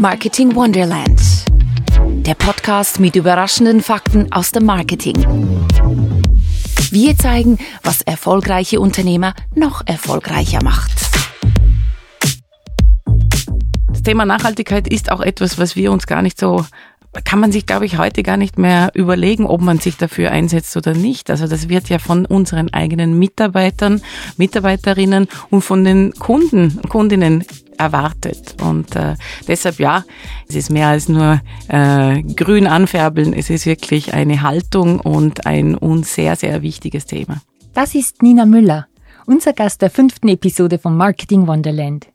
Marketing Wonderland. Der Podcast mit überraschenden Fakten aus dem Marketing. Wir zeigen, was erfolgreiche Unternehmer noch erfolgreicher macht. Das Thema Nachhaltigkeit ist auch etwas, was wir uns gar nicht so kann man sich, glaube ich, heute gar nicht mehr überlegen, ob man sich dafür einsetzt oder nicht. Also das wird ja von unseren eigenen Mitarbeitern, Mitarbeiterinnen und von den Kunden, Kundinnen erwartet. Und äh, deshalb ja, es ist mehr als nur äh, grün anfärbeln. Es ist wirklich eine Haltung und ein uns sehr, sehr wichtiges Thema. Das ist Nina Müller, unser Gast der fünften Episode von Marketing Wonderland.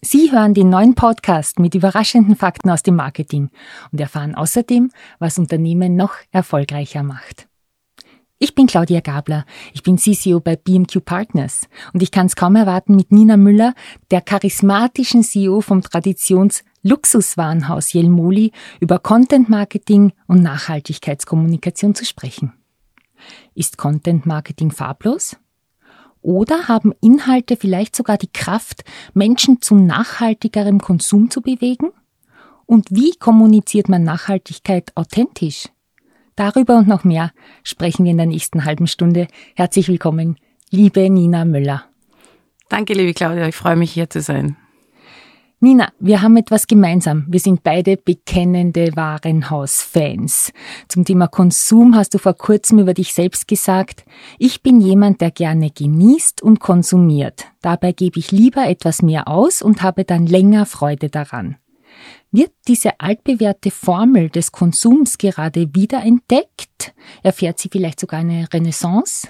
Sie hören den neuen Podcast mit überraschenden Fakten aus dem Marketing und erfahren außerdem, was Unternehmen noch erfolgreicher macht. Ich bin Claudia Gabler, ich bin CCO bei BMQ Partners und ich kann es kaum erwarten, mit Nina Müller, der charismatischen CEO vom Traditions-Luxuswarenhaus Jelmoli, über Content Marketing und Nachhaltigkeitskommunikation zu sprechen. Ist Content Marketing farblos? Oder haben Inhalte vielleicht sogar die Kraft, Menschen zu nachhaltigerem Konsum zu bewegen? Und wie kommuniziert man Nachhaltigkeit authentisch? Darüber und noch mehr sprechen wir in der nächsten halben Stunde. Herzlich willkommen, liebe Nina Müller. Danke, liebe Claudia, ich freue mich hier zu sein. Nina, wir haben etwas gemeinsam. Wir sind beide bekennende Warenhausfans. Zum Thema Konsum hast du vor kurzem über dich selbst gesagt, ich bin jemand, der gerne genießt und konsumiert. Dabei gebe ich lieber etwas mehr aus und habe dann länger Freude daran. Wird diese altbewährte Formel des Konsums gerade wiederentdeckt? Erfährt sie vielleicht sogar eine Renaissance?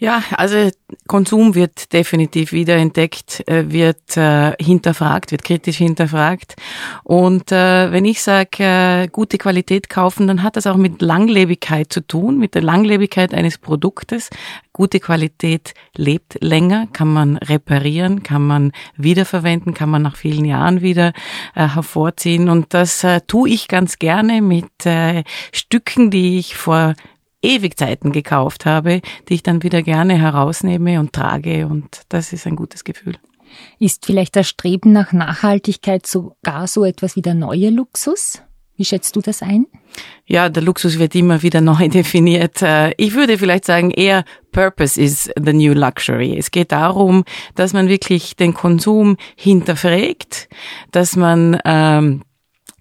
Ja, also Konsum wird definitiv wiederentdeckt, äh, wird äh, hinterfragt, wird kritisch hinterfragt. Und äh, wenn ich sage, äh, gute Qualität kaufen, dann hat das auch mit Langlebigkeit zu tun, mit der Langlebigkeit eines Produktes. Gute Qualität lebt länger, kann man reparieren, kann man wiederverwenden, kann man nach vielen Jahren wieder äh, hervorziehen. Und das äh, tue ich ganz gerne mit äh, Stücken, die ich vor Ewigzeiten gekauft habe, die ich dann wieder gerne herausnehme und trage und das ist ein gutes Gefühl. Ist vielleicht das Streben nach Nachhaltigkeit sogar so etwas wie der neue Luxus? Wie schätzt du das ein? Ja, der Luxus wird immer wieder neu definiert. Äh, ich würde vielleicht sagen, eher Purpose is the new luxury. Es geht darum, dass man wirklich den Konsum hinterfragt, dass man ähm,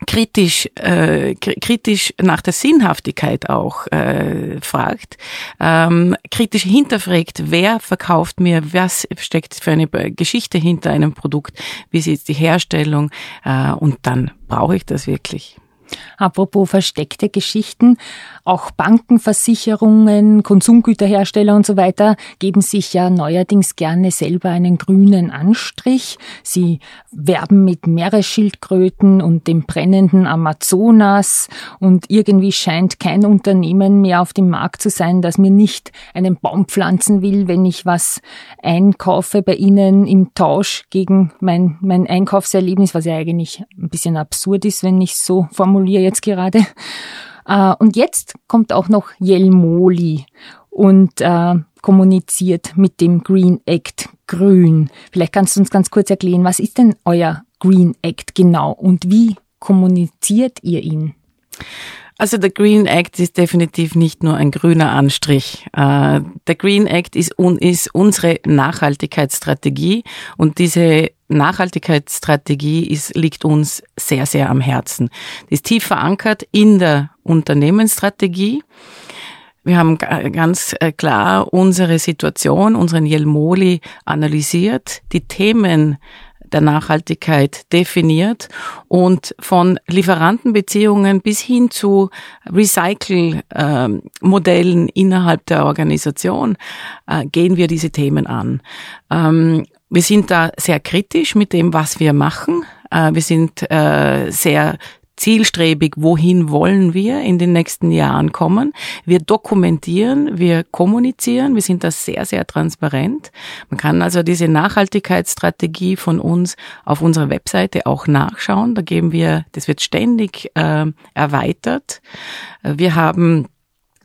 kritisch, äh, kritisch nach der Sinnhaftigkeit auch äh, fragt, ähm, kritisch hinterfragt, wer verkauft mir, was steckt für eine Geschichte hinter einem Produkt, wie sieht die Herstellung äh, und dann brauche ich das wirklich. Apropos versteckte Geschichten, auch Banken, Versicherungen, Konsumgüterhersteller und so weiter geben sich ja neuerdings gerne selber einen grünen Anstrich. Sie werben mit Meeresschildkröten und dem brennenden Amazonas und irgendwie scheint kein Unternehmen mehr auf dem Markt zu sein, das mir nicht einen Baum pflanzen will, wenn ich was einkaufe bei ihnen im Tausch gegen mein, mein Einkaufserlebnis, was ja eigentlich ein bisschen absurd ist, wenn ich so formuliere formuliere jetzt gerade. Äh, und jetzt kommt auch noch Jelmoli und äh, kommuniziert mit dem Green Act Grün. Vielleicht kannst du uns ganz kurz erklären, was ist denn euer Green Act genau und wie kommuniziert ihr ihn? Also der Green Act ist definitiv nicht nur ein grüner Anstrich. Äh, der Green Act ist, ist unsere Nachhaltigkeitsstrategie und diese Nachhaltigkeitsstrategie ist, liegt uns sehr, sehr am Herzen. Die ist tief verankert in der Unternehmensstrategie. Wir haben ganz äh, klar unsere Situation, unseren Jelmoli analysiert, die Themen der Nachhaltigkeit definiert und von Lieferantenbeziehungen bis hin zu Recycle-Modellen innerhalb der Organisation äh, gehen wir diese Themen an. Wir sind da sehr kritisch mit dem, was wir machen. Äh, wir sind äh, sehr zielstrebig, wohin wollen wir in den nächsten Jahren kommen. Wir dokumentieren, wir kommunizieren, wir sind da sehr, sehr transparent. Man kann also diese Nachhaltigkeitsstrategie von uns auf unserer Webseite auch nachschauen. Da geben wir, das wird ständig äh, erweitert. Wir haben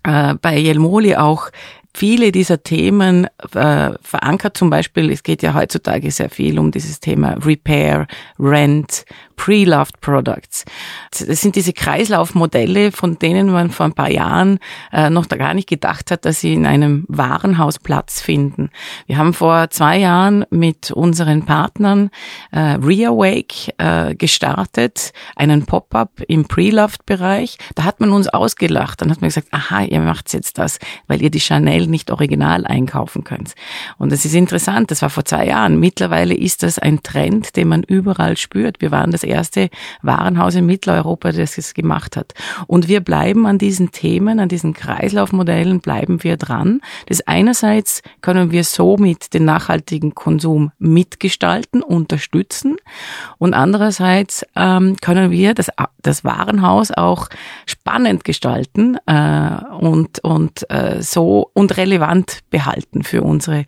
äh, bei Jelmoli auch viele dieser Themen äh, verankert. Zum Beispiel, es geht ja heutzutage sehr viel um dieses Thema Repair, Rent, Pre-Loved Products. Das sind diese Kreislaufmodelle, von denen man vor ein paar Jahren äh, noch da gar nicht gedacht hat, dass sie in einem Warenhaus Platz finden. Wir haben vor zwei Jahren mit unseren Partnern äh, Reawake äh, gestartet, einen Pop-up im Pre-Loved-Bereich. Da hat man uns ausgelacht. Dann hat man gesagt, aha, ihr macht jetzt das, weil ihr die Chanel nicht original einkaufen könnt. Und das ist interessant, das war vor zwei Jahren. Mittlerweile ist das ein Trend, den man überall spürt. Wir waren das erste Warenhaus in Mitteleuropa, das es gemacht hat. Und wir bleiben an diesen Themen, an diesen Kreislaufmodellen bleiben wir dran. Das einerseits können wir somit den nachhaltigen Konsum mitgestalten, unterstützen und andererseits ähm, können wir das, das Warenhaus auch spannend gestalten äh, und, und äh, so und relevant behalten für unsere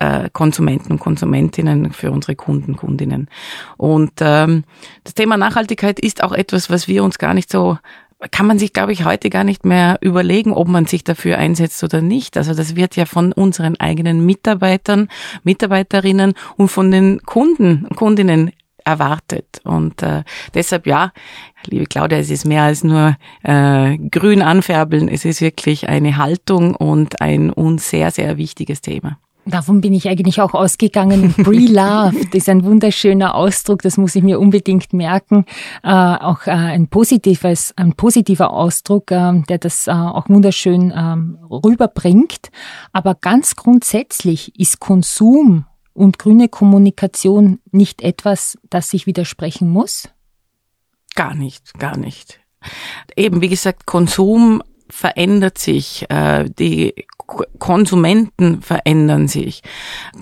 äh, Konsumenten und Konsumentinnen, für unsere Kunden, Kundinnen. Und ähm, das Thema Nachhaltigkeit ist auch etwas, was wir uns gar nicht so kann man sich, glaube ich, heute gar nicht mehr überlegen, ob man sich dafür einsetzt oder nicht. Also das wird ja von unseren eigenen Mitarbeitern, Mitarbeiterinnen und von den Kunden, Kundinnen erwartet. Und äh, deshalb ja, liebe Claudia, es ist mehr als nur äh, grün anfärbeln. Es ist wirklich eine Haltung und ein uns sehr, sehr wichtiges Thema. Davon bin ich eigentlich auch ausgegangen. Pre-Loved ist ein wunderschöner Ausdruck, das muss ich mir unbedingt merken. Äh, auch äh, ein positives, ein positiver Ausdruck, äh, der das äh, auch wunderschön ähm, rüberbringt. Aber ganz grundsätzlich ist Konsum und grüne Kommunikation nicht etwas, das sich widersprechen muss? Gar nicht, gar nicht. Eben, wie gesagt, Konsum verändert sich, äh, die Konsumenten verändern sich.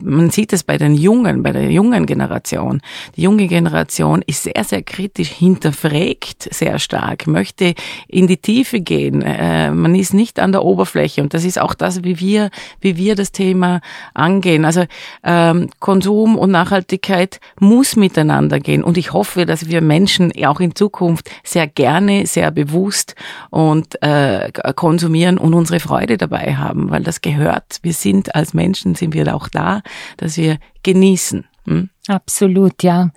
Man sieht es bei den Jungen, bei der jungen Generation. Die junge Generation ist sehr, sehr kritisch, hinterfragt sehr stark, möchte in die Tiefe gehen. Äh, man ist nicht an der Oberfläche und das ist auch das, wie wir, wie wir das Thema angehen. Also ähm, Konsum und Nachhaltigkeit muss miteinander gehen und ich hoffe, dass wir Menschen auch in Zukunft sehr gerne, sehr bewusst und äh, konsumieren und unsere Freude dabei haben weil das gehört. Wir sind als Menschen, sind wir auch da, dass wir genießen. Hm? Absolut, ja.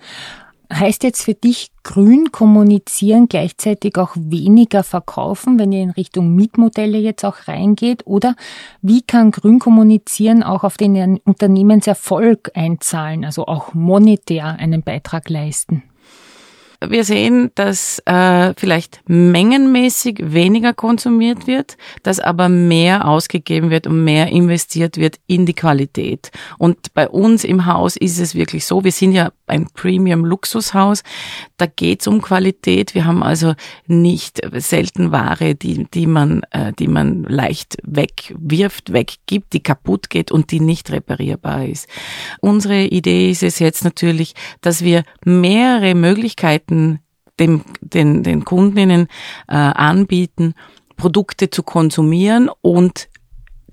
Heißt jetzt für dich grün kommunizieren gleichzeitig auch weniger verkaufen, wenn ihr in Richtung Mietmodelle jetzt auch reingeht? Oder wie kann grün kommunizieren auch auf den Unternehmenserfolg einzahlen, also auch monetär einen Beitrag leisten? Wir sehen, dass äh, vielleicht mengenmäßig weniger konsumiert wird, dass aber mehr ausgegeben wird und mehr investiert wird in die Qualität. Und bei uns im Haus ist es wirklich so, wir sind ja ein Premium-Luxushaus, da geht's um Qualität. Wir haben also nicht selten Ware, die, die, man, äh, die man leicht wegwirft, weggibt, die kaputt geht und die nicht reparierbar ist. Unsere Idee ist es jetzt natürlich, dass wir mehrere Möglichkeiten dem, den, den Kundinnen äh, anbieten, Produkte zu konsumieren und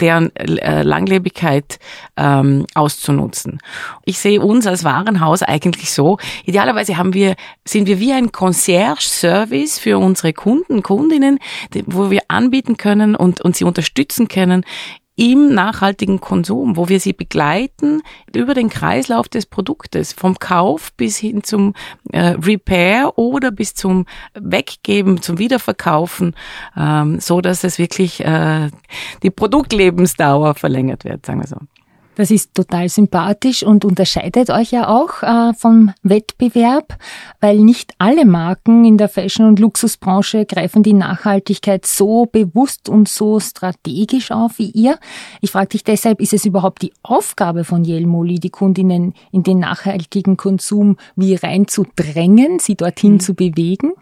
deren äh, Langlebigkeit ähm, auszunutzen. Ich sehe uns als Warenhaus eigentlich so, idealerweise haben wir, sind wir wie ein Concierge-Service für unsere Kunden, Kundinnen, wo wir anbieten können und, und sie unterstützen können im nachhaltigen Konsum, wo wir sie begleiten über den Kreislauf des Produktes, vom Kauf bis hin zum äh, Repair oder bis zum Weggeben, zum Wiederverkaufen, ähm, so dass es wirklich äh, die Produktlebensdauer verlängert wird, sagen wir so. Das ist total sympathisch und unterscheidet euch ja auch äh, vom Wettbewerb, weil nicht alle Marken in der Fashion- und Luxusbranche greifen die Nachhaltigkeit so bewusst und so strategisch auf wie ihr. Ich frage dich deshalb, ist es überhaupt die Aufgabe von Jelmoli, die Kundinnen in den nachhaltigen Konsum wie reinzudrängen, sie dorthin mhm. zu bewegen?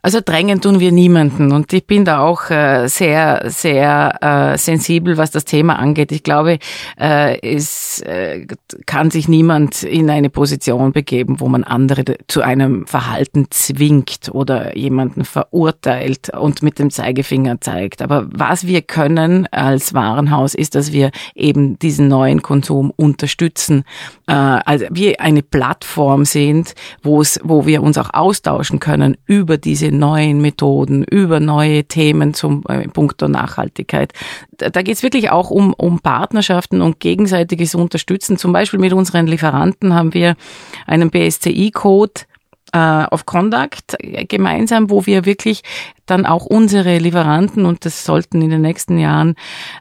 Also drängen tun wir niemanden und ich bin da auch äh, sehr, sehr äh, sensibel, was das Thema angeht. Ich glaube, äh, es äh, kann sich niemand in eine Position begeben, wo man andere zu einem Verhalten zwingt oder jemanden verurteilt und mit dem Zeigefinger zeigt. Aber was wir können als Warenhaus ist, dass wir eben diesen neuen Konsum unterstützen, äh, also wir eine Plattform sind, wo es, wo wir uns auch austauschen können über diese diese neuen Methoden, über neue Themen zum äh, Punkt der Nachhaltigkeit. Da, da geht es wirklich auch um, um Partnerschaften und gegenseitiges Unterstützen. Zum Beispiel mit unseren Lieferanten haben wir einen BSCI-Code äh, of Conduct äh, gemeinsam, wo wir wirklich dann auch unsere Lieferanten, und das sollten in den nächsten Jahren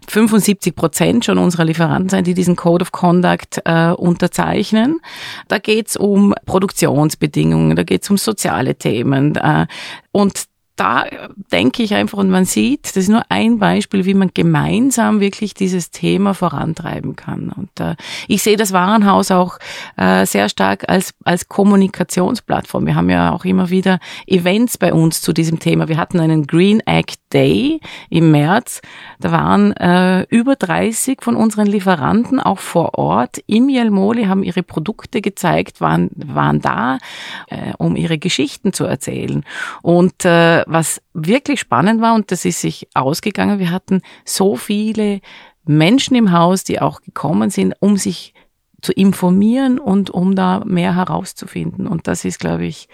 75 Prozent schon unserer Lieferanten sein, die diesen Code of Conduct äh, unterzeichnen. Da geht's um Produktionsbedingungen, da geht's um soziale Themen. Äh, und da denke ich einfach, und man sieht, das ist nur ein Beispiel, wie man gemeinsam wirklich dieses Thema vorantreiben kann. Und äh, ich sehe das Warenhaus auch äh, sehr stark als, als Kommunikationsplattform. Wir haben ja auch immer wieder Events bei uns zu diesem Thema. Wir hatten einen Green Act Day im März. Da waren äh, über 30 von unseren Lieferanten auch vor Ort im Jelmoli, haben ihre Produkte gezeigt, waren, waren da, äh, um ihre Geschichten zu erzählen. Und äh, was wirklich spannend war, und das ist sich ausgegangen, wir hatten so viele Menschen im Haus, die auch gekommen sind, um sich zu informieren und um da mehr herauszufinden. Und das ist, glaube ich,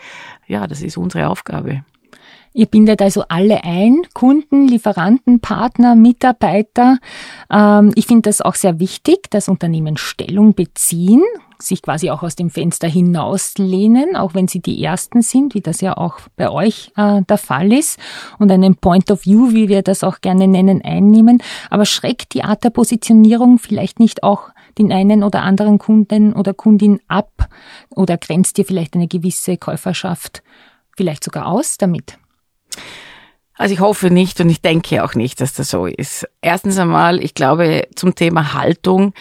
ja, das ist unsere Aufgabe. Ihr bindet also alle ein, Kunden, Lieferanten, Partner, Mitarbeiter. Ähm, ich finde das auch sehr wichtig, dass Unternehmen Stellung beziehen, sich quasi auch aus dem Fenster hinauslehnen, auch wenn sie die Ersten sind, wie das ja auch bei euch äh, der Fall ist, und einen Point of View, wie wir das auch gerne nennen, einnehmen. Aber schreckt die Art der Positionierung vielleicht nicht auch den einen oder anderen Kunden oder Kundin ab oder grenzt ihr vielleicht eine gewisse Käuferschaft vielleicht sogar aus damit? Also ich hoffe nicht und ich denke auch nicht, dass das so ist. Erstens einmal, ich glaube zum Thema Haltung,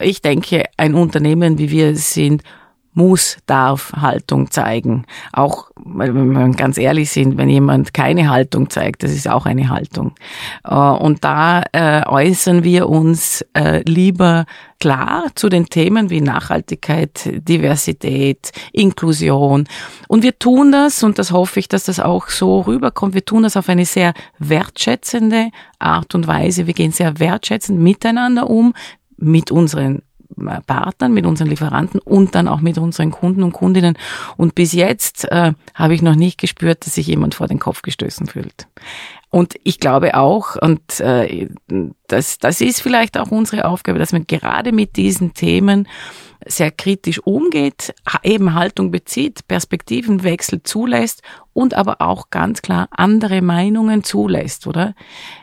ich denke, ein Unternehmen wie wir sind muss, darf Haltung zeigen. Auch, wenn wir ganz ehrlich sind, wenn jemand keine Haltung zeigt, das ist auch eine Haltung. Äh, und da äh, äußern wir uns äh, lieber klar zu den Themen wie Nachhaltigkeit, Diversität, Inklusion. Und wir tun das, und das hoffe ich, dass das auch so rüberkommt, wir tun das auf eine sehr wertschätzende Art und Weise. Wir gehen sehr wertschätzend miteinander um, mit unseren Partnern, mit unseren Lieferanten und dann auch mit unseren Kunden und Kundinnen. Und bis jetzt äh, habe ich noch nicht gespürt, dass sich jemand vor den Kopf gestoßen fühlt. Und ich glaube auch, und äh, das, das ist vielleicht auch unsere Aufgabe, dass man gerade mit diesen Themen sehr kritisch umgeht, eben Haltung bezieht, Perspektivenwechsel zulässt und aber auch ganz klar andere Meinungen zulässt, oder?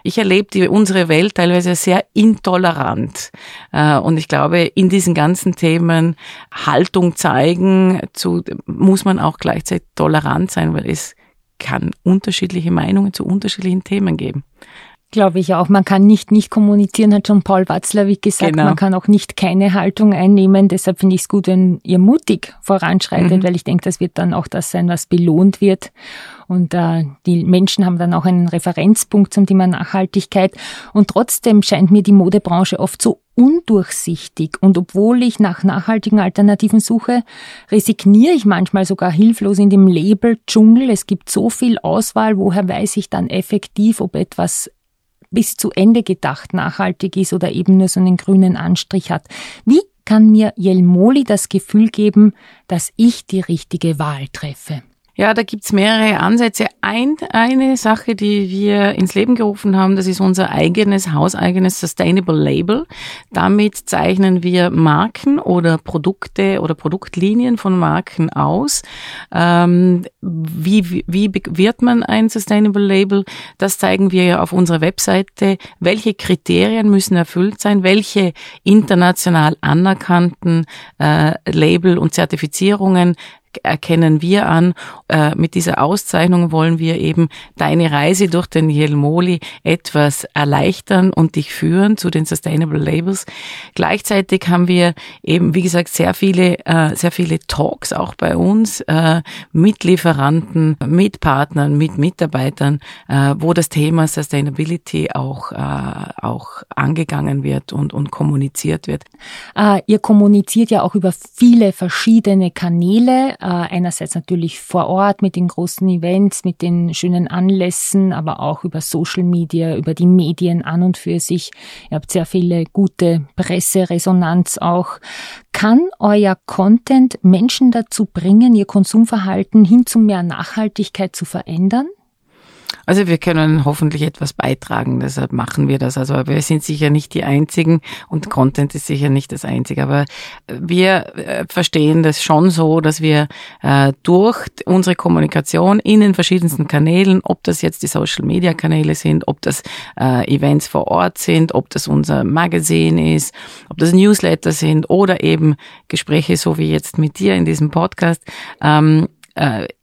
Ich erlebe die, unsere Welt teilweise sehr intolerant. Äh, und ich glaube, in diesen ganzen Themen Haltung zeigen, zu, muss man auch gleichzeitig tolerant sein, weil es kann unterschiedliche Meinungen zu unterschiedlichen Themen geben. Glaube ich auch. Man kann nicht nicht kommunizieren, hat schon Paul Watzlawick gesagt. Genau. Man kann auch nicht keine Haltung einnehmen. Deshalb finde ich es gut, wenn ihr mutig voranschreitet, mhm. weil ich denke, das wird dann auch das sein, was belohnt wird. Und äh, die Menschen haben dann auch einen Referenzpunkt zum Thema Nachhaltigkeit. Und trotzdem scheint mir die Modebranche oft so undurchsichtig. Und obwohl ich nach nachhaltigen Alternativen suche, resigniere ich manchmal sogar hilflos in dem Label-Dschungel. Es gibt so viel Auswahl, woher weiß ich dann effektiv, ob etwas bis zu Ende gedacht nachhaltig ist oder eben nur so einen grünen Anstrich hat. Wie kann mir Jelmoli das Gefühl geben, dass ich die richtige Wahl treffe? Ja, da gibt's mehrere Ansätze. Ein, eine Sache, die wir ins Leben gerufen haben, das ist unser eigenes, hauseigenes Sustainable Label. Damit zeichnen wir Marken oder Produkte oder Produktlinien von Marken aus. Ähm, wie, wie, wie wird man ein Sustainable Label? Das zeigen wir ja auf unserer Webseite. Welche Kriterien müssen erfüllt sein? Welche international anerkannten äh, Label und Zertifizierungen erkennen wir an. Äh, mit dieser Auszeichnung wollen wir eben deine Reise durch den Jelmoli etwas erleichtern und dich führen zu den Sustainable Labels. Gleichzeitig haben wir eben, wie gesagt, sehr viele, äh, sehr viele Talks auch bei uns äh, mit Lieferanten, mit Partnern, mit Mitarbeitern, äh, wo das Thema Sustainability auch, äh, auch angegangen wird und, und kommuniziert wird. Äh, ihr kommuniziert ja auch über viele verschiedene Kanäle einerseits natürlich vor Ort mit den großen Events, mit den schönen Anlässen, aber auch über Social Media, über die Medien an und für sich. Ihr habt sehr viele gute Presseresonanz auch. Kann euer Content Menschen dazu bringen, ihr Konsumverhalten hin zu mehr Nachhaltigkeit zu verändern? Also wir können hoffentlich etwas beitragen, deshalb machen wir das. Also wir sind sicher nicht die Einzigen und Content ist sicher nicht das Einzige. Aber wir äh, verstehen das schon so, dass wir äh, durch unsere Kommunikation in den verschiedensten Kanälen, ob das jetzt die Social-Media-Kanäle sind, ob das äh, Events vor Ort sind, ob das unser Magazin ist, ob das Newsletter sind oder eben Gespräche so wie jetzt mit dir in diesem Podcast, ähm, äh,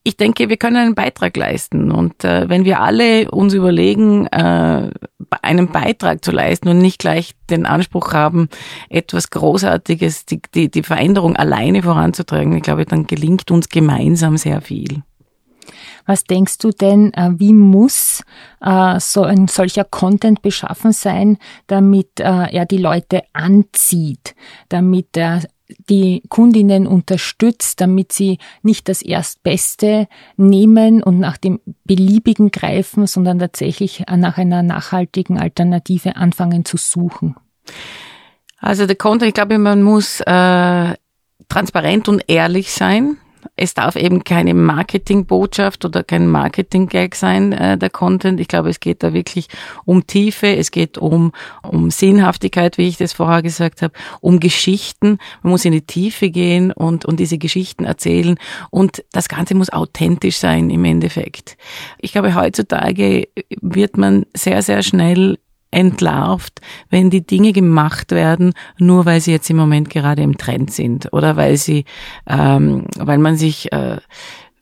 ich denke, wir können einen Beitrag leisten. Und äh, wenn wir alle uns überlegen, äh, einen Beitrag zu leisten und nicht gleich den Anspruch haben, etwas Großartiges, die, die, die Veränderung alleine voranzutragen, ich glaube, dann gelingt uns gemeinsam sehr viel. Was denkst du denn, äh, wie muss äh, so ein solcher Content beschaffen sein, damit äh, er die Leute anzieht, damit er die Kundinnen unterstützt, damit sie nicht das Erstbeste nehmen und nach dem Beliebigen greifen, sondern tatsächlich nach einer nachhaltigen Alternative anfangen zu suchen? Also der Content, ich glaube, man muss äh, transparent und ehrlich sein es darf eben keine Marketingbotschaft oder kein Marketing-Gag sein, äh, der Content. Ich glaube, es geht da wirklich um Tiefe, es geht um, um Sinnhaftigkeit, wie ich das vorher gesagt habe, um Geschichten. Man muss in die Tiefe gehen und, und diese Geschichten erzählen. Und das Ganze muss authentisch sein im Endeffekt. Ich glaube, heutzutage wird man sehr, sehr schnell entlarvt, wenn die Dinge gemacht werden, nur weil sie jetzt im Moment gerade im Trend sind oder weil sie, ähm, weil man sich äh,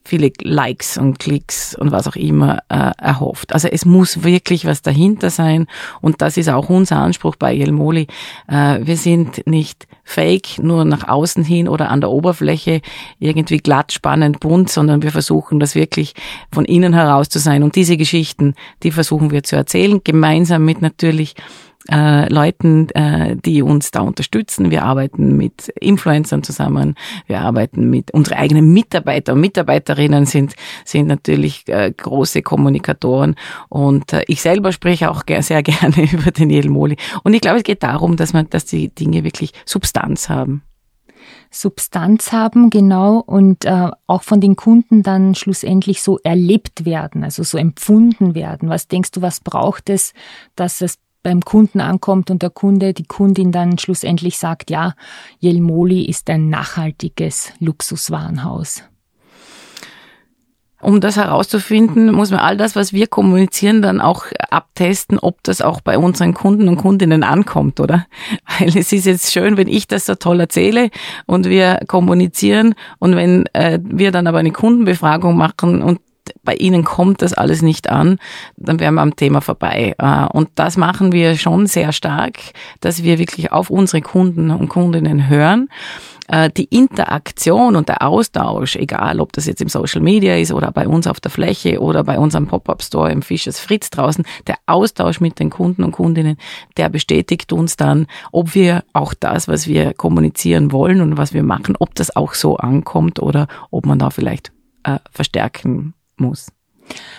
viele Likes und Klicks und was auch immer äh, erhofft. Also es muss wirklich was dahinter sein und das ist auch unser Anspruch bei Jelmoli. Äh, wir sind nicht fake, nur nach außen hin oder an der Oberfläche irgendwie glatt, spannend, bunt, sondern wir versuchen das wirklich von innen heraus zu sein und diese Geschichten, die versuchen wir zu erzählen, gemeinsam mit natürlich äh, Leuten, äh, die uns da unterstützen. Wir arbeiten mit Influencern zusammen. Wir arbeiten mit unsere eigenen Mitarbeiter und Mitarbeiterinnen sind sind natürlich äh, große Kommunikatoren und äh, ich selber spreche auch sehr gerne über den Moli. Und ich glaube, es geht darum, dass man, dass die Dinge wirklich Substanz haben. Substanz haben, genau, und äh, auch von den Kunden dann schlussendlich so erlebt werden, also so empfunden werden. Was denkst du, was braucht es, dass es beim Kunden ankommt und der Kunde, die Kundin dann schlussendlich sagt, ja, Jelmoli ist ein nachhaltiges Luxuswarenhaus. Um das herauszufinden, muss man all das, was wir kommunizieren, dann auch abtesten, ob das auch bei unseren Kunden und Kundinnen ankommt, oder? Weil es ist jetzt schön, wenn ich das so toll erzähle und wir kommunizieren und wenn äh, wir dann aber eine Kundenbefragung machen und bei Ihnen kommt das alles nicht an, dann wären wir am Thema vorbei. Äh, und das machen wir schon sehr stark, dass wir wirklich auf unsere Kunden und Kundinnen hören äh, die Interaktion und der Austausch, egal ob das jetzt im Social Media ist oder bei uns auf der Fläche oder bei unserem Pop-up Store im Fischers Fritz draußen, der Austausch mit den Kunden und Kundinnen, der bestätigt uns dann, ob wir auch das, was wir kommunizieren wollen und was wir machen, ob das auch so ankommt oder ob man da vielleicht äh, verstärken muss.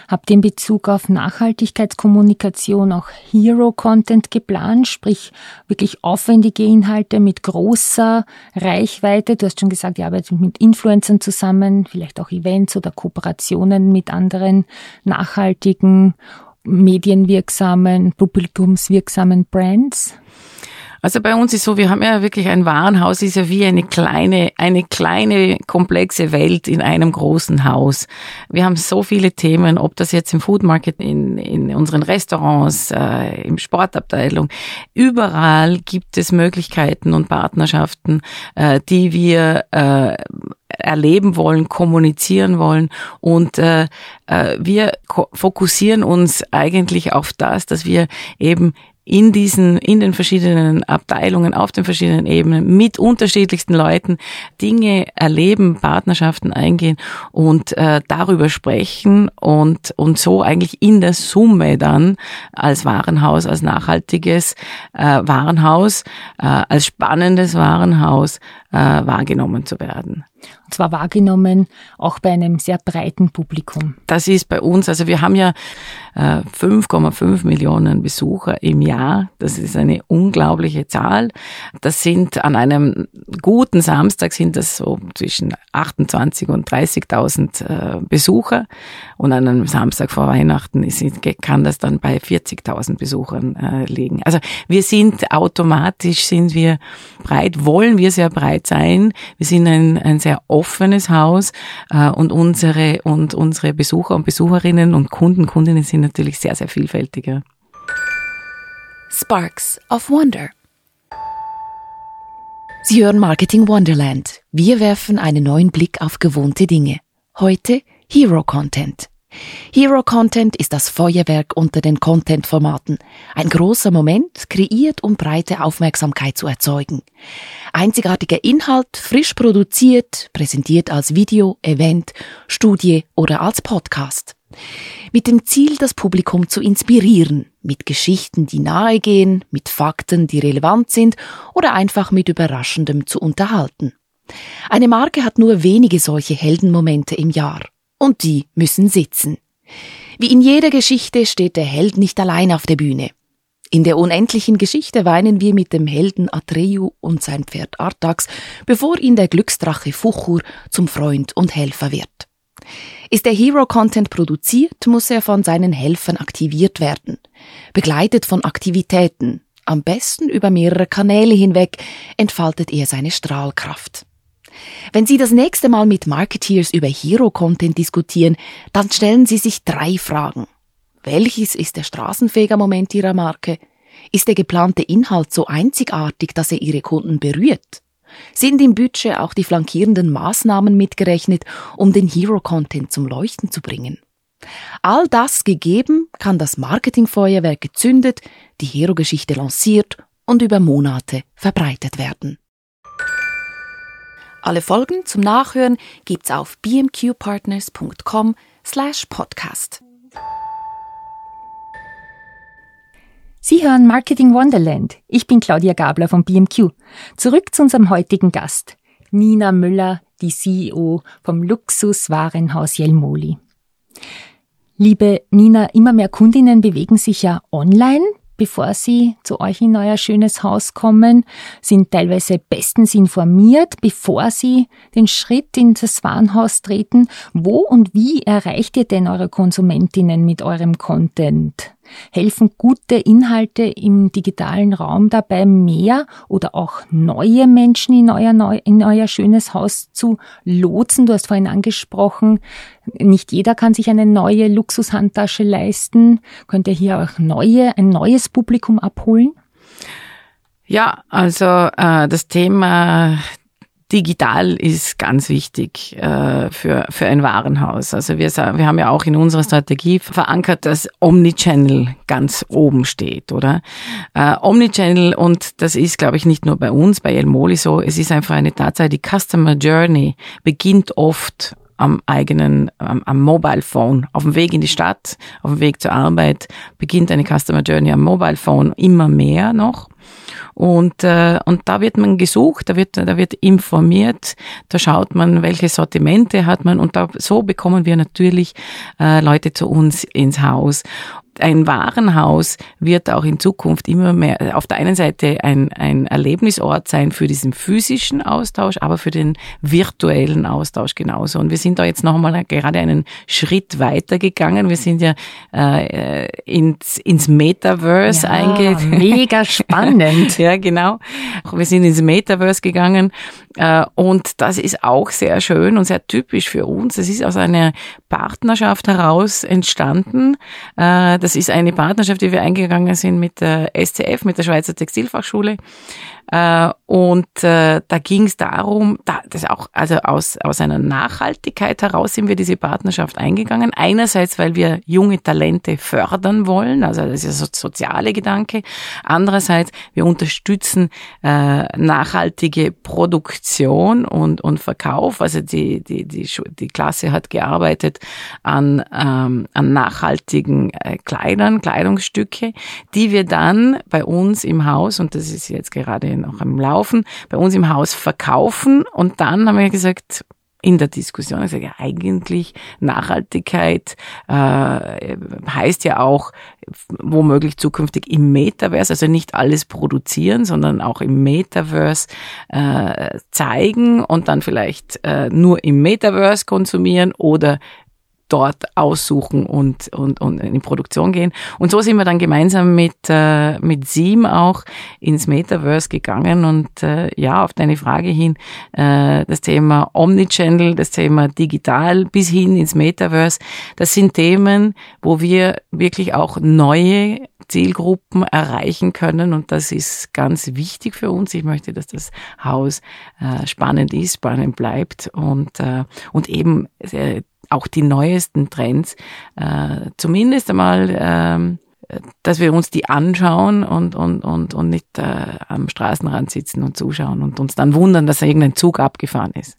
Habt ihr in Bezug auf Nachhaltigkeitskommunikation auch Hero-Content geplant, sprich wirklich aufwendige Inhalte mit großer Reichweite? Du hast schon gesagt, ihr arbeitet mit Influencern zusammen, vielleicht auch Events oder Kooperationen mit anderen nachhaltigen, medienwirksamen, publikumswirksamen Brands? Also bei uns ist so, wir haben ja wirklich ein Warenhaus, ist ja wie eine kleine, eine kleine komplexe Welt in einem großen Haus. Wir haben so viele Themen, ob das jetzt im Food Market, in, in unseren Restaurants, äh, im Sportabteilung, überall gibt es Möglichkeiten und Partnerschaften, äh, die wir äh, erleben wollen, kommunizieren wollen und äh, äh wir fokussieren uns eigentlich auf das, dass wir eben in diesen, in den verschiedenen Abteilungen, auf den verschiedenen Ebenen, mit unterschiedlichsten Leuten Dinge erleben, Partnerschaften eingehen und äh, darüber sprechen und, und so eigentlich in der Summe dann als Warenhaus, als nachhaltiges äh, Warenhaus, äh, als spannendes Warenhaus äh, wahrgenommen zu werden. Zwar wahrgenommen auch bei einem sehr breiten Publikum. Das ist bei uns, also wir haben ja 5,5 äh, Millionen Besucher im Jahr. Das ist eine unglaubliche Zahl. Das sind an einem guten Samstag sind das so zwischen 28 und 30.000 äh, Besucher. Und an einem Samstag vor Weihnachten kann das dann bei 40.000 Besuchern äh, liegen. Also wir sind automatisch, sind wir breit, wollen wir sehr breit sein. Wir sind ein, ein sehr offenes Haus und unsere, und unsere Besucher und Besucherinnen und Kunden, Kundinnen sind natürlich sehr, sehr vielfältiger. Sparks of Wonder. Sie hören Marketing Wonderland. Wir werfen einen neuen Blick auf gewohnte Dinge. Heute Hero Content. Hero Content ist das Feuerwerk unter den Content-Formaten. Ein großer Moment, kreiert, um breite Aufmerksamkeit zu erzeugen. Einzigartiger Inhalt, frisch produziert, präsentiert als Video, Event, Studie oder als Podcast. Mit dem Ziel, das Publikum zu inspirieren, mit Geschichten, die nahe gehen, mit Fakten, die relevant sind oder einfach mit Überraschendem zu unterhalten. Eine Marke hat nur wenige solche Heldenmomente im Jahr. Und die müssen sitzen. Wie in jeder Geschichte steht der Held nicht allein auf der Bühne. In der unendlichen Geschichte weinen wir mit dem Helden Atreyu und sein Pferd Artax, bevor ihn der Glücksdrache Fuchur zum Freund und Helfer wird. Ist der Hero-Content produziert, muss er von seinen Helfern aktiviert werden. Begleitet von Aktivitäten, am besten über mehrere Kanäle hinweg, entfaltet er seine Strahlkraft. Wenn Sie das nächste Mal mit Marketeers über Hero-Content diskutieren, dann stellen Sie sich drei Fragen. Welches ist der Straßenfeger-Moment Ihrer Marke? Ist der geplante Inhalt so einzigartig, dass er Ihre Kunden berührt? Sind im Budget auch die flankierenden Maßnahmen mitgerechnet, um den Hero-Content zum Leuchten zu bringen? All das gegeben, kann das Marketingfeuerwerk gezündet, die Hero-Geschichte lanciert und über Monate verbreitet werden. Alle Folgen zum Nachhören gibt's auf bmqpartners.com slash podcast. Sie hören Marketing Wonderland. Ich bin Claudia Gabler von BMQ. Zurück zu unserem heutigen Gast, Nina Müller, die CEO vom Luxuswarenhaus Jelmoli. Liebe Nina, immer mehr Kundinnen bewegen sich ja online bevor sie zu euch in euer schönes Haus kommen, sind teilweise bestens informiert, bevor sie den Schritt in das Warenhaus treten. Wo und wie erreicht ihr denn eure Konsumentinnen mit eurem Content? Helfen gute Inhalte im digitalen Raum dabei, mehr oder auch neue Menschen in euer, neu, in euer schönes Haus zu lotsen? Du hast vorhin angesprochen, nicht jeder kann sich eine neue Luxushandtasche leisten. Könnt ihr hier auch neue, ein neues Publikum abholen? Ja, also äh, das Thema digital ist ganz wichtig äh, für, für ein Warenhaus. Also wir, wir haben ja auch in unserer Strategie verankert, dass Omnichannel ganz oben steht, oder? Äh, Omnichannel, und das ist, glaube ich, nicht nur bei uns, bei Elmoli so, es ist einfach eine Tatsache, die Customer Journey beginnt oft am eigenen, am, am Mobile Phone. Auf dem Weg in die Stadt, auf dem Weg zur Arbeit beginnt eine Customer Journey am Mobile Phone immer mehr noch. Und, äh, und da wird man gesucht, da wird, da wird informiert, da schaut man, welche Sortimente hat man und da, so bekommen wir natürlich äh, Leute zu uns ins Haus ein Warenhaus wird auch in Zukunft immer mehr auf der einen Seite ein, ein Erlebnisort sein für diesen physischen Austausch, aber für den virtuellen Austausch genauso. Und wir sind da jetzt nochmal gerade einen Schritt weiter gegangen. Wir sind ja äh, ins, ins Metaverse ja, eingegangen. Mega spannend. ja, genau. Wir sind ins Metaverse gegangen äh, und das ist auch sehr schön und sehr typisch für uns. Es ist aus einer Partnerschaft heraus entstanden. Äh, das ist eine Partnerschaft, die wir eingegangen sind mit der SCF, mit der Schweizer Textilfachschule. Äh, und äh, da ging es darum, da, das auch, also aus, aus einer Nachhaltigkeit heraus sind wir diese Partnerschaft eingegangen. Einerseits, weil wir junge Talente fördern wollen, also das ist ein soziale Gedanke. Andererseits, wir unterstützen äh, nachhaltige Produktion und, und Verkauf. Also die, die, die, die Klasse hat gearbeitet an, ähm, an nachhaltigen äh, Kleidern, Kleidungsstücke, die wir dann bei uns im Haus, und das ist jetzt gerade noch am Laufen, bei uns im Haus verkaufen und dann haben wir gesagt, in der Diskussion. Sage, ja, eigentlich Nachhaltigkeit äh, heißt ja auch womöglich zukünftig im Metaverse, also nicht alles produzieren, sondern auch im Metaverse äh, zeigen und dann vielleicht äh, nur im Metaverse konsumieren oder dort aussuchen und, und, und in Produktion gehen. Und so sind wir dann gemeinsam mit, äh, mit Seam auch ins Metaverse gegangen und äh, ja, auf deine Frage hin, äh, das Thema Omnichannel, das Thema digital bis hin ins Metaverse, das sind Themen, wo wir wirklich auch neue Zielgruppen erreichen können und das ist ganz wichtig für uns. Ich möchte, dass das Haus äh, spannend ist, spannend bleibt und, äh, und eben äh, auch die neuesten Trends, äh, zumindest einmal, ähm, dass wir uns die anschauen und, und, und, und nicht äh, am Straßenrand sitzen und zuschauen und uns dann wundern, dass irgendein Zug abgefahren ist.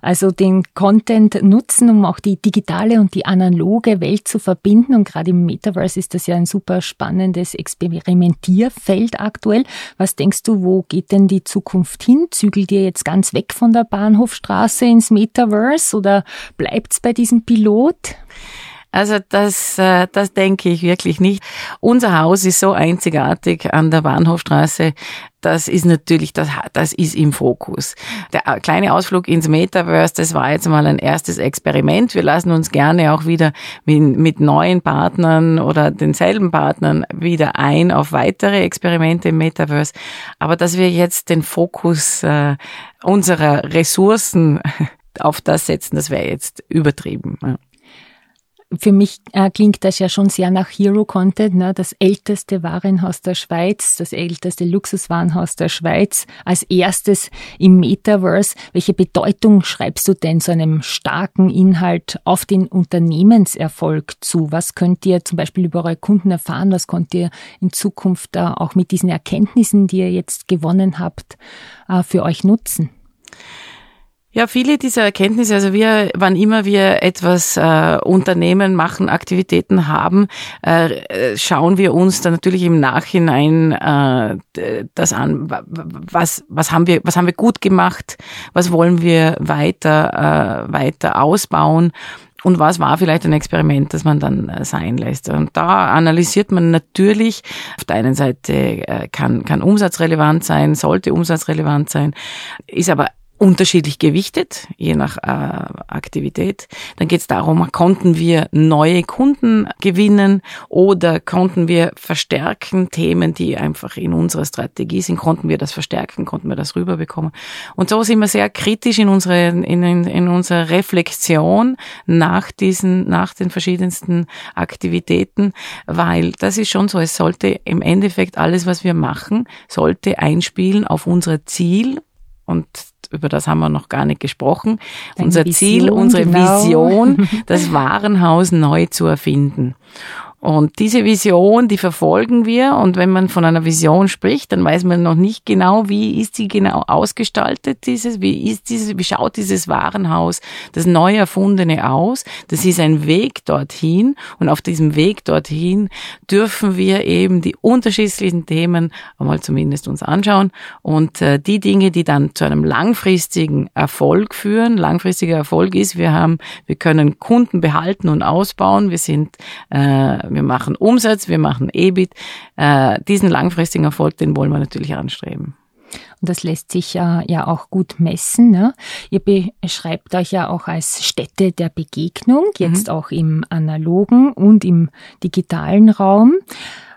Also den Content nutzen, um auch die digitale und die analoge Welt zu verbinden. Und gerade im Metaverse ist das ja ein super spannendes Experimentierfeld aktuell. Was denkst du, wo geht denn die Zukunft hin? Zügelt ihr jetzt ganz weg von der Bahnhofstraße ins Metaverse oder bleibt's bei diesem Pilot? Also das, äh, das denke ich wirklich nicht. Unser Haus ist so einzigartig an der Bahnhofstraße. Das ist natürlich, das, das ist im Fokus. Der kleine Ausflug ins Metaverse, das war jetzt mal ein erstes Experiment. Wir lassen uns gerne auch wieder mit, mit neuen Partnern oder denselben Partnern wieder ein auf weitere Experimente im Metaverse. Aber dass wir jetzt den Fokus äh, unserer Ressourcen auf das setzen, das wäre jetzt übertrieben. Für mich äh, klingt das ja schon sehr nach Hero-Content, ne? das älteste Warenhaus der Schweiz, das älteste Luxuswarenhaus der Schweiz, als erstes im Metaverse. Welche Bedeutung schreibst du denn so einem starken Inhalt auf den Unternehmenserfolg zu? Was könnt ihr zum Beispiel über eure Kunden erfahren? Was könnt ihr in Zukunft äh, auch mit diesen Erkenntnissen, die ihr jetzt gewonnen habt, äh, für euch nutzen? Ja, viele dieser Erkenntnisse, also wir, wann immer wir etwas äh, Unternehmen machen, Aktivitäten haben, äh, schauen wir uns dann natürlich im Nachhinein äh, das an, was, was haben wir, was haben wir gut gemacht, was wollen wir weiter, äh, weiter ausbauen? Und was war vielleicht ein Experiment, das man dann äh, sein lässt. Und da analysiert man natürlich, auf der einen Seite äh, kann, kann umsatzrelevant sein, sollte umsatzrelevant sein, ist aber unterschiedlich gewichtet, je nach äh, Aktivität. Dann geht es darum, konnten wir neue Kunden gewinnen oder konnten wir verstärken Themen, die einfach in unserer Strategie sind, konnten wir das verstärken, konnten wir das rüberbekommen. Und so sind wir sehr kritisch in, unsere, in, in, in unserer Reflexion nach diesen, nach den verschiedensten Aktivitäten, weil das ist schon so, es sollte im Endeffekt alles, was wir machen, sollte einspielen auf unser Ziel und über das haben wir noch gar nicht gesprochen. Deine Unser Vision, Ziel, unsere genau. Vision, das Warenhaus neu zu erfinden. Und diese Vision, die verfolgen wir. Und wenn man von einer Vision spricht, dann weiß man noch nicht genau, wie ist sie genau ausgestaltet, dieses, wie ist dieses, wie schaut dieses Warenhaus, das neu erfundene aus. Das ist ein Weg dorthin. Und auf diesem Weg dorthin dürfen wir eben die unterschiedlichen Themen einmal zumindest uns anschauen. Und äh, die Dinge, die dann zu einem langfristigen Erfolg führen, langfristiger Erfolg ist, wir haben, wir können Kunden behalten und ausbauen. Wir sind, äh, wir machen Umsatz, wir machen EBIT. Äh, diesen langfristigen Erfolg, den wollen wir natürlich anstreben. Und das lässt sich ja, ja auch gut messen. Ne? Ihr beschreibt euch ja auch als Stätte der Begegnung, jetzt mhm. auch im analogen und im digitalen Raum.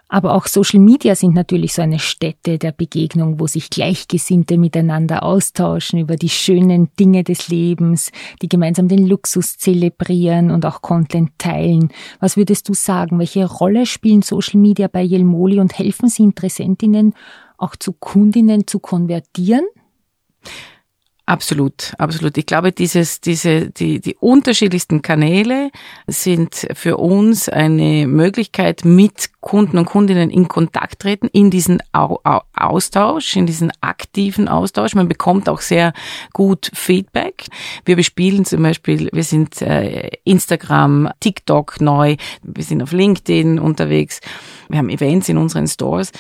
Aber auch Social Media sind natürlich so eine Stätte der Begegnung, wo sich Gleichgesinnte miteinander austauschen über die schönen Dinge des Lebens, die gemeinsam den Luxus zelebrieren und auch Content teilen. Was würdest du sagen? Welche Rolle spielen Social Media bei Jelmoli und helfen sie Interessentinnen auch zu Kundinnen zu konvertieren? Absolut, absolut. Ich glaube, dieses, diese, die, die unterschiedlichsten Kanäle sind für uns eine Möglichkeit, mit Kunden und Kundinnen in Kontakt treten, in diesen Austausch, in diesen aktiven Austausch. Man bekommt auch sehr gut Feedback. Wir bespielen zum Beispiel, wir sind äh, Instagram, TikTok neu, wir sind auf LinkedIn unterwegs, wir haben Events in unseren Stores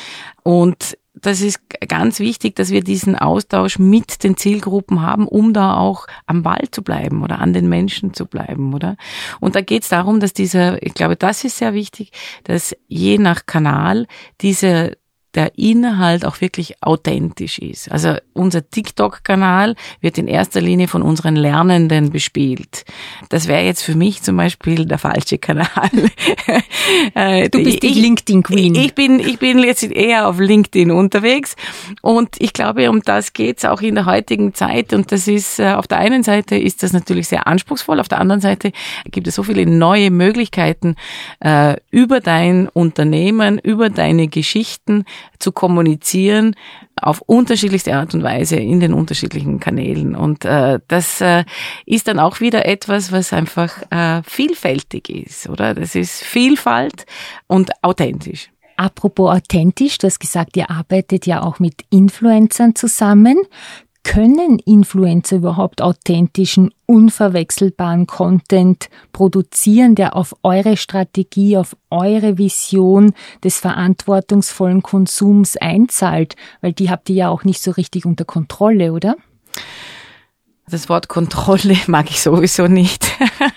und das ist ganz wichtig, dass wir diesen Austausch mit den Zielgruppen haben, um da auch am Ball zu bleiben oder an den Menschen zu bleiben, oder? Und da geht es darum, dass dieser, ich glaube, das ist sehr wichtig, dass je nach Kanal diese der Inhalt auch wirklich authentisch ist. Also unser TikTok-Kanal wird in erster Linie von unseren Lernenden bespielt. Das wäre jetzt für mich zum Beispiel der falsche Kanal. Äh, du bist die LinkedIn-Queen. Ich bin, ich bin jetzt eher auf LinkedIn unterwegs und ich glaube, um das geht's auch in der heutigen Zeit und das ist, äh, auf der einen Seite ist das natürlich sehr anspruchsvoll, auf der anderen Seite gibt es so viele neue Möglichkeiten äh, über dein Unternehmen, über deine Geschichten, zu kommunizieren auf unterschiedlichste Art und Weise in den unterschiedlichen Kanälen. Und äh, das äh, ist dann auch wieder etwas, was einfach äh, vielfältig ist, oder? Das ist Vielfalt und authentisch. Apropos authentisch, du hast gesagt, ihr arbeitet ja auch mit Influencern zusammen. Können Influencer überhaupt authentischen, unverwechselbaren Content produzieren, der auf eure Strategie, auf eure Vision des verantwortungsvollen Konsums einzahlt? Weil die habt ihr ja auch nicht so richtig unter Kontrolle, oder? Das Wort Kontrolle mag ich sowieso nicht.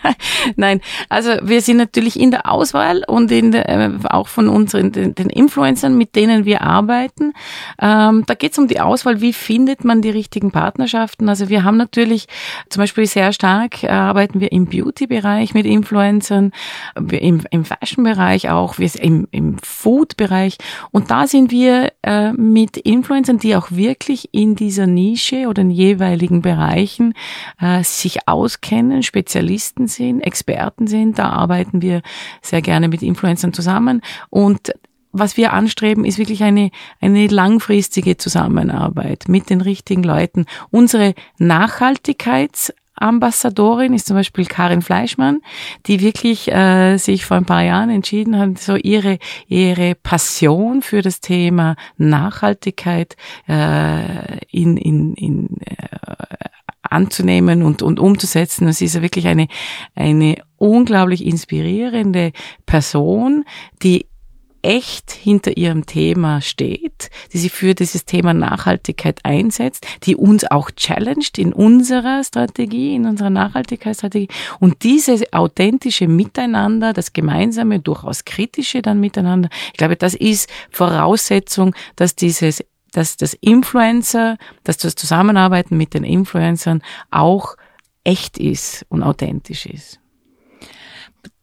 Nein, also wir sind natürlich in der Auswahl und in der, äh, auch von unseren den, den, Influencern, mit denen wir arbeiten. Ähm, da geht es um die Auswahl, wie findet man die richtigen Partnerschaften. Also wir haben natürlich zum Beispiel sehr stark äh, arbeiten wir im Beauty-Bereich mit Influencern, im, im Fashion-Bereich auch, im, im Food-Bereich und da sind wir äh, mit Influencern, die auch wirklich in dieser Nische oder in jeweiligen Bereichen Bereichen äh, sich auskennen, Spezialisten sind, Experten sind. Da arbeiten wir sehr gerne mit Influencern zusammen und was wir anstreben, ist wirklich eine, eine langfristige Zusammenarbeit mit den richtigen Leuten. Unsere Nachhaltigkeits Ambassadorin ist zum Beispiel Karin Fleischmann, die wirklich äh, sich vor ein paar Jahren entschieden hat, so ihre ihre Passion für das Thema Nachhaltigkeit äh, in in in äh, anzunehmen und, und umzusetzen. Und sie ist wirklich eine, eine unglaublich inspirierende Person, die echt hinter ihrem Thema steht, die sich für dieses Thema Nachhaltigkeit einsetzt, die uns auch challenged in unserer Strategie, in unserer Nachhaltigkeitsstrategie. Und dieses authentische Miteinander, das gemeinsame, durchaus kritische dann miteinander, ich glaube, das ist Voraussetzung, dass dieses dass das Influencer, dass das Zusammenarbeiten mit den Influencern auch echt ist und authentisch ist.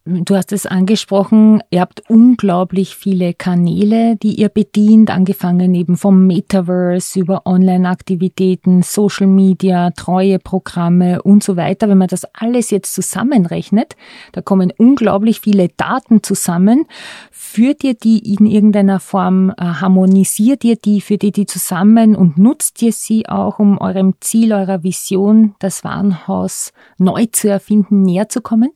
Du hast es angesprochen, ihr habt unglaublich viele Kanäle, die ihr bedient, angefangen eben vom Metaverse über Online-Aktivitäten, Social Media, Treueprogramme und so weiter. Wenn man das alles jetzt zusammenrechnet, da kommen unglaublich viele Daten zusammen. Führt ihr die in irgendeiner Form, äh, harmonisiert ihr die, führt ihr die zusammen und nutzt ihr sie auch, um eurem Ziel, eurer Vision, das Warenhaus neu zu erfinden, näher zu kommen?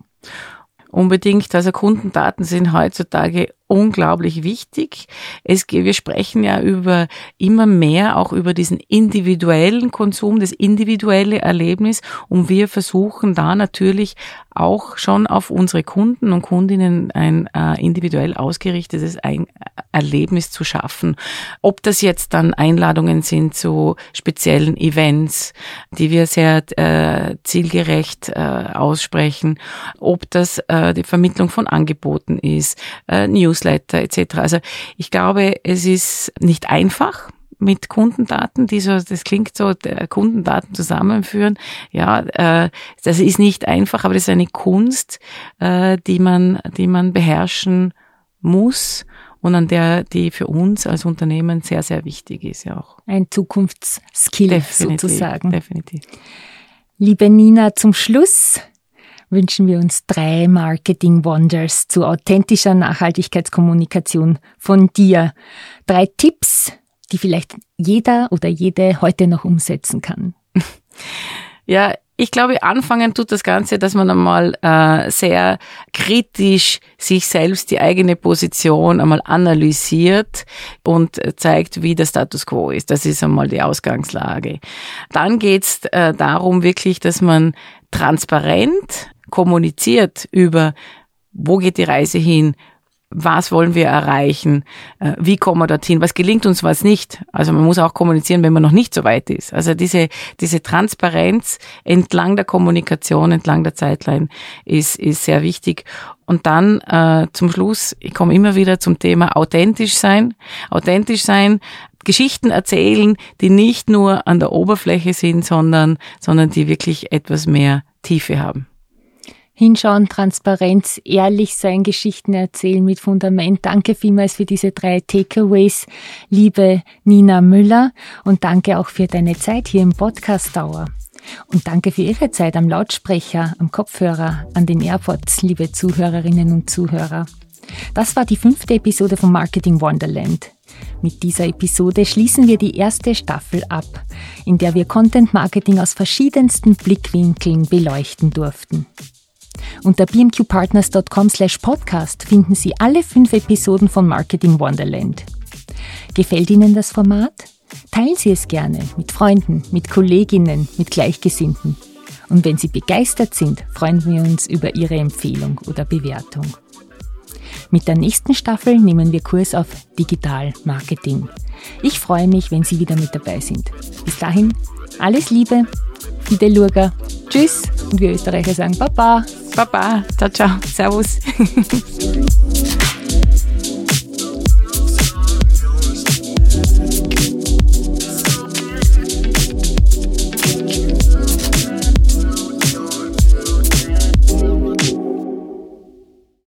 Unbedingt. Also Kundendaten sind heutzutage unglaublich wichtig. Es, wir sprechen ja über immer mehr auch über diesen individuellen Konsum, das individuelle Erlebnis und wir versuchen da natürlich auch schon auf unsere Kunden und Kundinnen ein äh, individuell ausgerichtetes ein Erlebnis zu schaffen. Ob das jetzt dann Einladungen sind zu speziellen Events, die wir sehr äh, zielgerecht äh, aussprechen, ob das äh, die Vermittlung von Angeboten ist, äh, News Newsletter etc. Also ich glaube, es ist nicht einfach mit Kundendaten, die so, das klingt so, Kundendaten zusammenführen. Ja, äh, das ist nicht einfach, aber das ist eine Kunst, äh, die man, die man beherrschen muss und an der, die für uns als Unternehmen sehr, sehr wichtig ist, ja auch. Ein Zukunftsskill definitiv, sozusagen. Definitiv. Liebe Nina, zum Schluss wünschen wir uns drei Marketing Wonders zu authentischer Nachhaltigkeitskommunikation von dir. Drei Tipps, die vielleicht jeder oder jede heute noch umsetzen kann. Ja, ich glaube, anfangen tut das Ganze, dass man einmal äh, sehr kritisch sich selbst die eigene Position einmal analysiert und zeigt, wie der Status quo ist. Das ist einmal die Ausgangslage. Dann geht's äh, darum wirklich, dass man transparent kommuniziert über, wo geht die Reise hin, was wollen wir erreichen, äh, wie kommen wir dorthin, was gelingt uns, was nicht. Also man muss auch kommunizieren, wenn man noch nicht so weit ist. Also diese, diese Transparenz entlang der Kommunikation, entlang der Zeitline ist, ist sehr wichtig. Und dann äh, zum Schluss, ich komme immer wieder zum Thema authentisch sein. Authentisch sein, Geschichten erzählen, die nicht nur an der Oberfläche sind, sondern, sondern die wirklich etwas mehr Tiefe haben. Hinschauen, Transparenz, ehrlich sein, Geschichten erzählen mit Fundament. Danke vielmals für diese drei Takeaways, liebe Nina Müller. Und danke auch für deine Zeit hier im Podcast Dauer. Und danke für Ihre Zeit am Lautsprecher, am Kopfhörer, an den AirPods, liebe Zuhörerinnen und Zuhörer. Das war die fünfte Episode von Marketing Wonderland. Mit dieser Episode schließen wir die erste Staffel ab, in der wir Content Marketing aus verschiedensten Blickwinkeln beleuchten durften. Unter bmqpartners.com slash podcast finden Sie alle fünf Episoden von Marketing Wonderland. Gefällt Ihnen das Format? Teilen Sie es gerne mit Freunden, mit Kolleginnen, mit Gleichgesinnten. Und wenn Sie begeistert sind, freuen wir uns über Ihre Empfehlung oder Bewertung. Mit der nächsten Staffel nehmen wir Kurs auf Digital Marketing. Ich freue mich, wenn Sie wieder mit dabei sind. Bis dahin, alles Liebe, Fidel Lurger. Tschüss und wir Österreicher sagen Baba. Baba, ciao, ciao, servus.